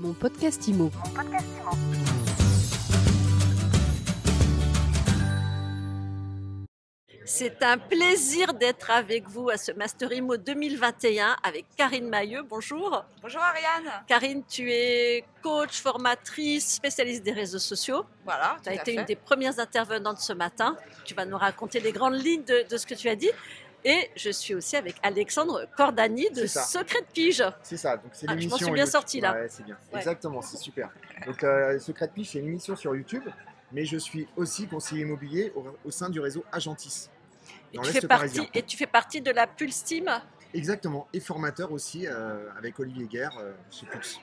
Mon podcast IMO. C'est un plaisir d'être avec vous à ce Master IMO 2021 avec Karine Mailleux. Bonjour. Bonjour Ariane. Karine, tu es coach, formatrice, spécialiste des réseaux sociaux. Voilà, Tu as été fait. une des premières intervenantes ce matin. Tu vas nous raconter les grandes lignes de, de ce que tu as dit. Et je suis aussi avec Alexandre Cordani de. Secret de Pige. C'est ça, donc c'est Ah, je m'en l'émission. suis bien sortie, là. Ouais, c'est bien. Ouais. Exactement, c'est super. Donc, euh, Secret de Piche, c'est une émission sur YouTube, mais je suis aussi conseiller immobilier au, au sein du réseau Agentis. Et Dans tu, fais partie, et tu fais partie de la Pulse Team? Exactement, et formateur aussi euh, avec Olivier Guerre euh, chez Pulse.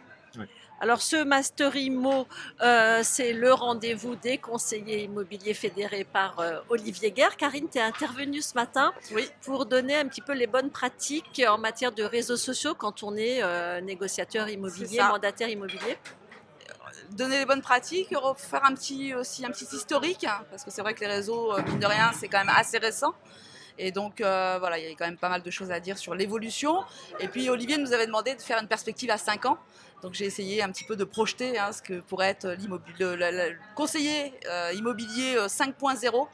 Alors ce Master IMO, euh, c'est le rendez-vous des conseillers immobiliers fédérés par euh, Olivier Guerre. Karine, tu es intervenue ce matin Oui. pour donner un petit peu les bonnes pratiques en matière de réseaux sociaux quand on est euh, négociateur immobilier, mandataire immobilier. Donner les bonnes pratiques, faire un petit, aussi un petit historique, hein, parce que c'est vrai que les réseaux, euh, mine de rien, c'est quand même assez récent. Et donc euh, voilà, il y a quand même pas mal de choses à dire sur l'évolution. Et puis Olivier nous avait demandé de faire une perspective à 5 ans. Donc j'ai essayé un petit peu de projeter hein, ce que pourrait être le, le- le conseiller euh, immobilier euh, 5.0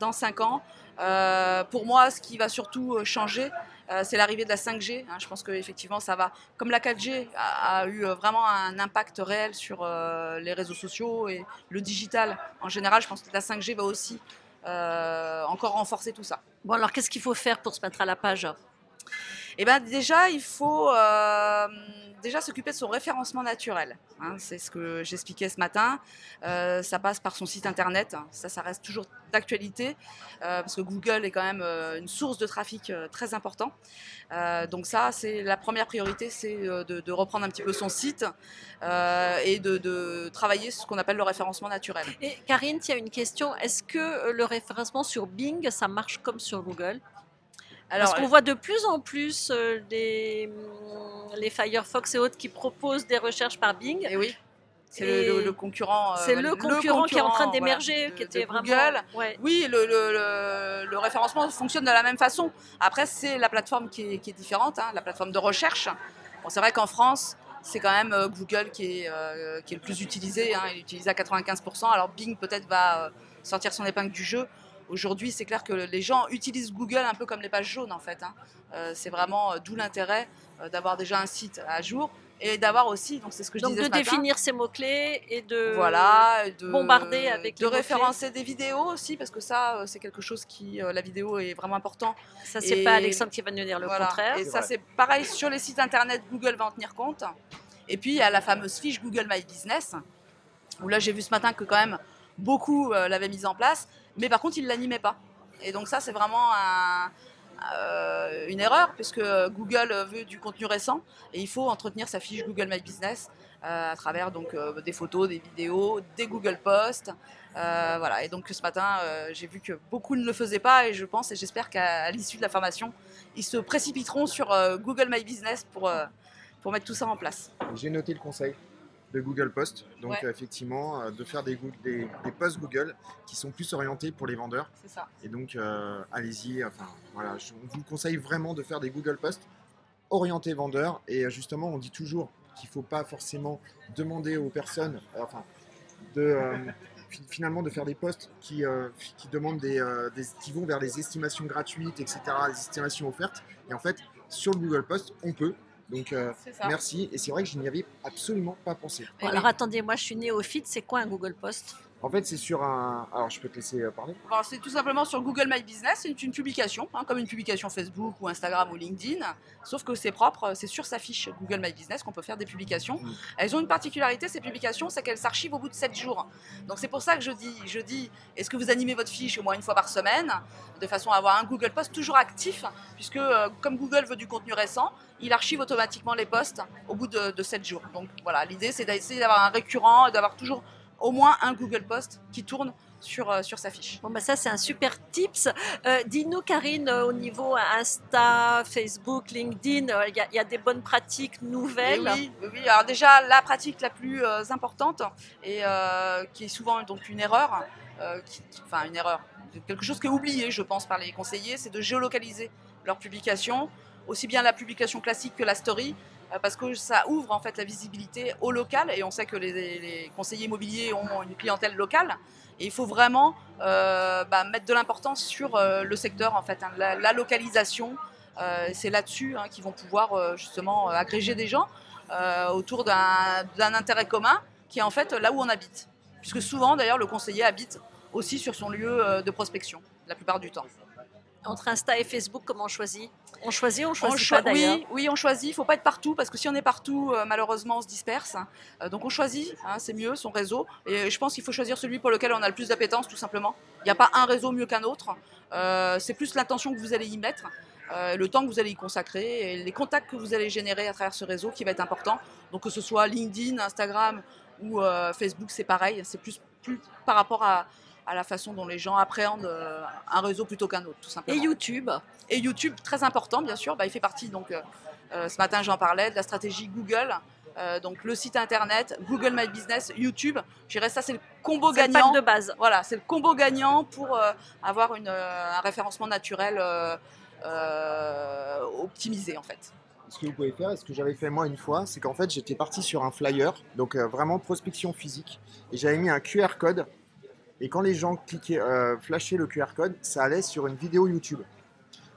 dans 5 ans. Euh, pour moi, ce qui va surtout euh, changer, euh, c'est l'arrivée de la 5G. hein. Je pense qu'effectivement, ça va, comme la 4G a, eu euh, vraiment un impact réel sur euh, les réseaux sociaux et le digital en général, je pense que la 5G va aussi euh, encore renforcer tout ça. Bon alors qu'est-ce qu'il faut faire pour se mettre à la page? Eh ben déjà, il faut euh, déjà s'occuper de son référencement naturel. hein. c'est ce que j'expliquais ce matin. Euh, ça passe par son site internet. Ça, ça reste toujours d'actualité euh, parce que Google est quand même une source de trafic très important. Donc ça, c'est la première priorité, c'est de, reprendre un petit peu son site et de, de travailler ce qu'on appelle le référencement naturel. Et Karine, tu as une question. Est-ce que le référencement sur Bing, ça marche comme sur Google? Alors, Parce qu'on voit de plus en plus euh, des, hum, les Firefox et autres qui proposent des recherches par Bing. et oui, c'est le, le- le concurrent. euh, C'est le, concurrent qui est en train d'émerger, voilà, qui était vraiment. Google. Ouais. Oui, le, référencement fonctionne de la même façon. Après, c'est la plateforme qui est, qui est différente, hein, la plateforme de recherche. Bon, c'est vrai qu'en France, c'est quand même euh, Google qui est, euh, qui est le plus utilisé. hein, il est utilisé à 95%. Alors Bing peut-être va euh, sortir son épingle du jeu. Aujourd'hui, c'est clair que les gens utilisent Google un peu comme les pages jaunes en fait. hein. Euh, c'est vraiment euh, d'où l'intérêt euh, d'avoir déjà un site à jour et d'avoir aussi, donc c'est ce que je Donc disais de ce matin, définir ses mots-clés et de. voilà, de bombarder avec de les mots-clés. référencer des vidéos aussi parce que ça euh, c'est quelque chose qui euh, la vidéo est vraiment important. Ça, c'est pas Alexandre qui va nous dire le Voilà. contraire. Et ça c'est pareil sur les sites internet, Google va en tenir compte. Et puis il y a la fameuse fiche Google My Business où là j'ai vu ce matin que quand même beaucoup euh, l'avaient mise en place, mais par contre ils l'animaient pas. Et donc ça c'est vraiment euh, une erreur puisque Google veut du contenu récent et il faut entretenir sa fiche Google My Business euh, à travers donc euh, des photos, des vidéos, des Google Posts. Voilà. Et donc ce matin, j'ai vu que beaucoup ne le faisaient pas et je pense et j'espère qu'à l'issue de la formation, ils se précipiteront sur Google My Business pour, pour mettre tout ça en place. J'ai noté le conseil de Google Post, donc Ouais. euh, effectivement, euh, de faire des, Goo- des, des posts Google qui sont plus orientés pour les vendeurs. C'est ça. Et donc, euh, allez-y. Enfin, voilà, je on vous conseille vraiment de faire des Google Posts orientés vendeurs. Et justement, on dit toujours qu'il ne faut pas forcément demander aux personnes, enfin, de, fi- finalement, de faire des posts qui, euh, qui demandent des, euh, des- qui vont vers les estimations gratuites, etc., les estimations offertes. Et en fait, sur le Google Post, on peut. Donc, euh, merci. Et c'est vrai que je n'y avais absolument pas pensé. Bon, alors attendez, moi je suis néophyte, c'est quoi un Google Post? En fait, c'est sur un. Alors, je peux te laisser euh, parler. C'est tout simplement sur Google My Business, c'est une publication, hein, comme une publication Facebook ou Instagram ou LinkedIn, sauf que c'est propre, c'est sur sa fiche Google My Business qu'on peut faire des publications. Mm. Elles ont une particularité, ces publications, c'est qu'elles s'archivent au bout de 7 jours. Donc c'est pour ça que je dis, je dis, est-ce que vous animez votre fiche au moins une fois par semaine, de façon à avoir un Google Post toujours actif, puisque euh, comme Google veut du contenu récent, il archive automatiquement les posts au bout de, de 7 jours. Donc voilà, l'idée c'est d'essayer d'avoir un récurrent et d'avoir toujours au moins un Google Post qui tourne sur, euh, sur sa fiche. Bon, bah ça, c'est un super tips. Euh, Dis-nous, Karine, euh, au niveau Insta, Facebook, LinkedIn, euh, il y, a- il y a des bonnes pratiques nouvelles? oui, oui, oui. Alors déjà, la pratique la plus importante et qui est souvent donc une erreur, qui- qui- enfin une erreur, quelque chose qui est oublié, je pense, par les conseillers, c'est de géolocaliser leurs publications, aussi bien la publication classique que la story. euh, parce que ça ouvre en fait la visibilité au local et on sait que les, conseillers immobiliers ont une clientèle locale et il faut vraiment euh, bah, mettre de l'importance sur euh, le secteur en fait, hein, la, localisation. C'est là-dessus hein, qu'ils vont pouvoir justement agréger des gens autour d'un intérêt commun qui est en fait là où on habite, puisque souvent d'ailleurs le conseiller habite aussi sur son lieu de prospection la plupart du temps. Entre Insta et Facebook, comment on choisit? On choisit on choisit on cho pas d'ailleurs? oui, oui, on choisit. Il ne faut pas être partout parce que si on est partout, euh, malheureusement, on se disperse. Euh, donc on choisit, hein, c'est mieux, son réseau. Et je pense qu'il faut choisir celui pour lequel on a le plus d'appétence, tout simplement. Il n'y a pas un réseau mieux qu'un autre. Euh, c'est plus l'intention que vous allez y mettre. Euh, le temps que vous allez y consacrer et les contacts que vous allez générer à travers ce réseau qui va être important. Donc que ce soit LinkedIn, Instagram ou euh, Facebook, c'est pareil. C'est plus, plus par rapport à, à la façon dont les gens appréhendent euh, un réseau plutôt qu'un autre, tout simplement. Et YouTube Et YouTube, très important, bien sûr. Bah, il fait partie, donc, euh, euh, ce matin j'en parlais, de la stratégie Google. Euh, donc le site internet, Google My Business, YouTube. Je dirais ça, c'est le combo gagnant. de base. Voilà, c'est le combo gagnant pour euh, avoir une, euh, un référencement naturel optimisé en fait. Ce que vous pouvez faire, et ce que j'avais fait moi une fois, c'est qu'en fait j'étais parti sur un flyer, donc vraiment prospection physique, et j'avais mis un QR code et quand les gens euh, flashaient le QR code, ça allait sur une vidéo YouTube.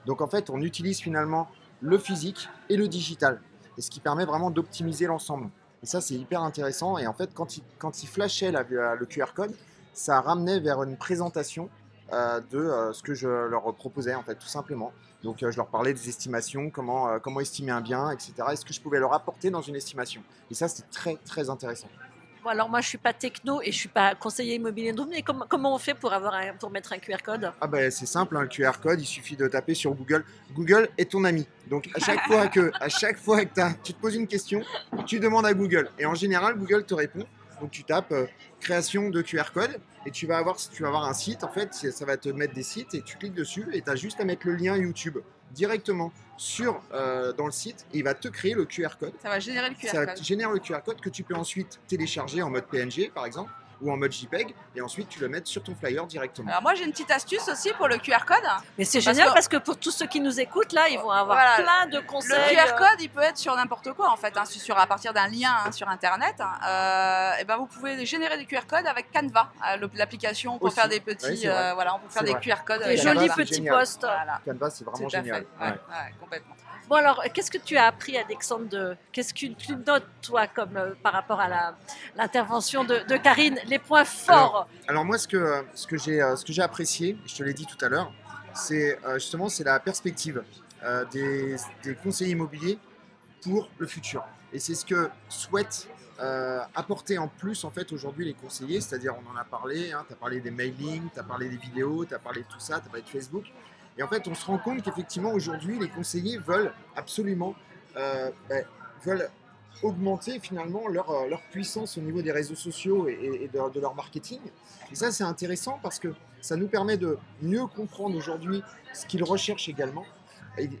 Donc en fait, on utilise finalement le physique et le digital. Et ce qui permet vraiment d'optimiser l'ensemble. Et ça, c'est hyper intéressant. Et en fait, quand ils, flashaient la, le QR code, ça ramenait vers une présentation euh, de euh, ce que je leur proposais, en fait, tout simplement. Donc, je leur parlais des estimations, comment, comment estimer un bien, etc. Et ce que je pouvais leur apporter dans une estimation. Et ça, c'était très, très intéressant. Bon, alors moi, je suis pas techno et je suis pas conseiller immobilier mais comment, comment on fait pour, avoir un- pour mettre un QR code? Ah ben c'est simple, hein, le QR code, il suffit de taper sur Google. Google est ton ami. Donc à chaque fois que, à chaque fois que tu te poses une question, tu demandes à Google. Et en général, Google te répond. Donc tu tapes euh, création de QR code et tu vas avoir, tu vas avoir un site. En fait, ça va te mettre des sites et tu cliques dessus et tu as juste à mettre le lien YouTube directement sur euh, dans le site et il va te créer le QR code. Ça va générer le QR Ça code. génère le QR code que tu peux ensuite télécharger en mode PNG par exemple ou en mode JPEG et ensuite tu le mets sur ton flyer directement. Alors moi j'ai une petite astuce aussi pour le QR code. Mais c'est Parce génial que- parce que pour tous ceux qui nous écoutent, là, ils vont avoir Voilà. plein de Le conseils. QR euh, code, il peut être sur n'importe quoi en fait, hein, sur, à partir d'un lien hein, sur internet. Euh, et ben vous pouvez générer des QR codes avec Canva, euh, le- l'application pour Aussi. faire des petits, Oui, euh, voilà, on peut faire des vrai. QR codes. Des avec Canva, jolis petits posts. Voilà. Canva, c'est vraiment génial. fait. Ouais, Ouais. ouais, complètement. Bon alors, qu'est-ce que tu as appris, Alexandre. Qu'est-ce que tu notes, toi, comme euh, par rapport à l'intervention de, de Karine Les points forts? Alors moi, ce que, ce que j'ai euh, ce que j'ai apprécié, je te l'ai dit tout à l'heure, c'est euh, justement c'est la perspective euh, des, des conseillers immobiliers pour le futur. Et c'est ce que souhaitent euh, apporter en plus en fait aujourd'hui les conseillers, c'est-à-dire on en a parlé, tu as parlé des mailings, tu as parlé des vidéos, tu as parlé de tout ça, tu as parlé de Facebook. Et en fait, on se rend compte qu'effectivement aujourd'hui, les conseillers veulent absolument euh, ben, augmenter finalement leur, euh, leur puissance au niveau des réseaux sociaux et, de, leur marketing. Et ça, c'est intéressant parce que ça nous permet de mieux comprendre aujourd'hui ce qu'ils recherchent également.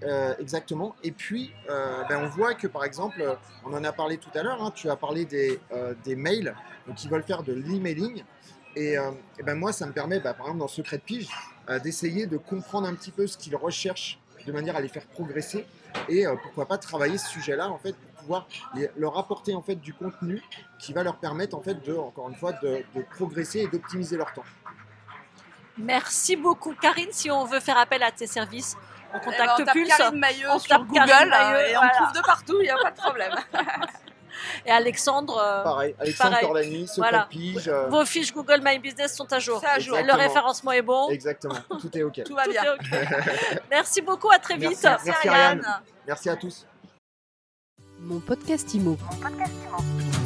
Euh, exactement. Et puis, ben, on voit que par exemple, on en a parlé tout à l'heure, hein, tu as parlé des, des mails, donc ils veulent faire de l'emailing. Et, euh, et ben moi, ça me permet, bah, par exemple, dans Secret de Pige, euh, d'essayer de comprendre un petit peu ce qu'ils recherchent de manière à les faire progresser et euh, pourquoi pas travailler ce sujet-là en fait pour pouvoir les- leur apporter en fait du contenu qui va leur permettre en fait de, encore une fois, de, de progresser et d'optimiser leur temps. Merci beaucoup. Karine, si on veut faire appel à tes services, on Eh ben, contacte on tape Pulse Karine Mailleux On sur tape Google et on voilà. me trouve de partout, il n'y a pas de problème. et Alexandre. euh, Pareil, Alexandre pareil. Cordani, Secret Voilà. de Pige, euh, Vos fiches Google My Business sont à jour. C'est à jour. Le référencement est bon. exactement, tout est ok. Tout va bien. Merci beaucoup, à très vite. Merci. Merci. Ariane. Merci à tous. Mon podcast IMO. Mon podcast Imo.